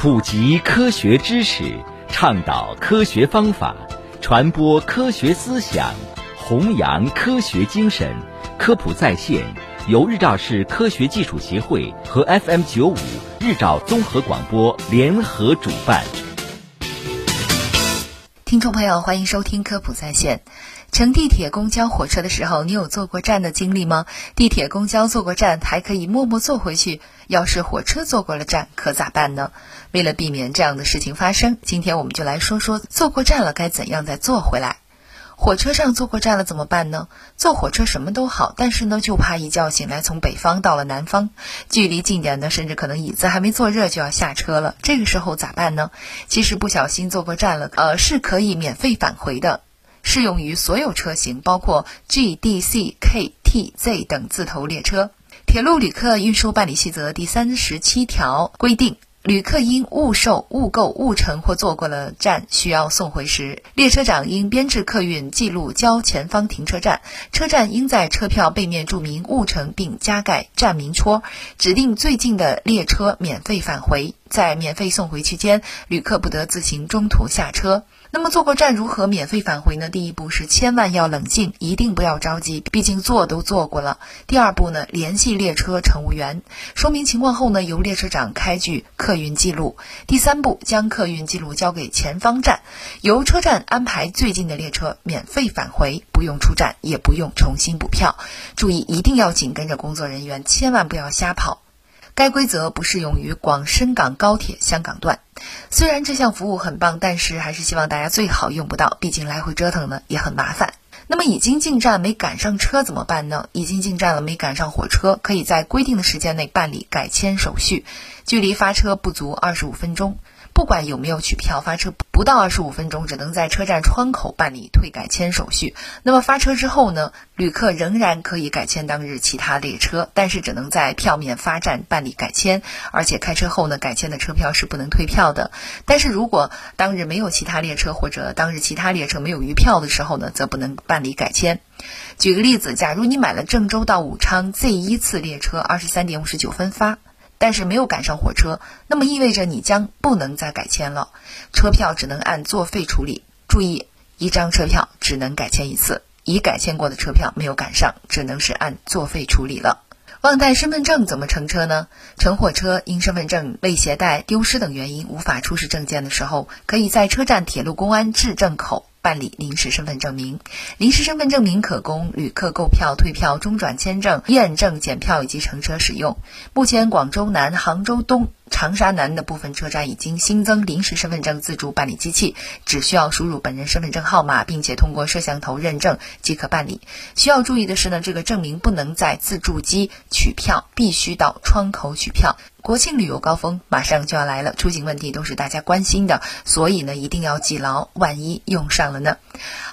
普及科学知识，倡导科学方法，传播科学思想，弘扬科学精神。科普在线由日照市科学技术协会和 FM 九五日照综合广播联合主办。听众朋友，欢迎收听科普在线。乘地铁、公交、火车的时候，你有坐过站的经历吗？地铁、公交坐过站，还可以默默坐回去。要是火车坐过了站，可咋办呢？为了避免这样的事情发生，今天我们就来说说坐过站了该怎样再坐回来。火车上坐过站了怎么办呢？坐火车什么都好，但是呢，就怕一觉醒来从北方到了南方，距离近点的，甚至可能椅子还没坐热就要下车了。这个时候咋办呢？其实不小心坐过站了，呃，是可以免费返回的。适用于所有车型，包括 G、D、C、K、T、Z 等字头列车。铁路旅客运输办理细则第三十七条规定，旅客因误售、误购、误乘或坐过了站需要送回时，列车长应编制客运记录交前方停车站，车站应在车票背面注明误乘并加盖站名戳，指定最近的列车免费返回。在免费送回期间，旅客不得自行中途下车。那么坐过站如何免费返回呢？第一步是千万要冷静，一定不要着急，毕竟坐都坐过了。第二步呢，联系列车乘务员，说明情况后呢，由列车长开具客运记录。第三步，将客运记录交给前方站，由车站安排最近的列车免费返回，不用出站，也不用重新补票。注意，一定要紧跟着工作人员，千万不要瞎跑。该规则不适用于广深港高铁香港段。虽然这项服务很棒，但是还是希望大家最好用不到，毕竟来回折腾呢也很麻烦。那么已经进站没赶上车怎么办呢？已经进站了没赶上火车，可以在规定的时间内办理改签手续，距离发车不足二十五分钟。不管有没有取票，发车不到二十五分钟，只能在车站窗口办理退改签手续。那么发车之后呢，旅客仍然可以改签当日其他列车，但是只能在票面发站办理改签，而且开车后呢，改签的车票是不能退票的。但是如果当日没有其他列车，或者当日其他列车没有余票的时候呢，则不能办理改签。举个例子，假如你买了郑州到武昌 Z 一次列车，二十三点五十九分发。但是没有赶上火车，那么意味着你将不能再改签了，车票只能按作废处理。注意，一张车票只能改签一次，已改签过的车票没有赶上，只能是按作废处理了。忘带身份证怎么乘车呢？乘火车因身份证未携带、丢失等原因无法出示证件的时候，可以在车站铁路公安质证口。办理临时身份证明，临时身份证明可供旅客购票、退票、中转签证、验证检票以及乘车使用。目前，广州南、杭州东。长沙南的部分车站已经新增临时身份证自助办理机器，只需要输入本人身份证号码，并且通过摄像头认证即可办理。需要注意的是呢，这个证明不能在自助机取票，必须到窗口取票。国庆旅游高峰马上就要来了，出行问题都是大家关心的，所以呢一定要记牢，万一用上了呢？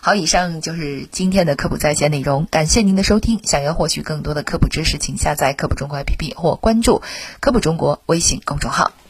好，以上就是今天的科普在线内容，感谢您的收听。想要获取更多的科普知识，请下载科普中国 APP 或关注科普中国微信公众公众号。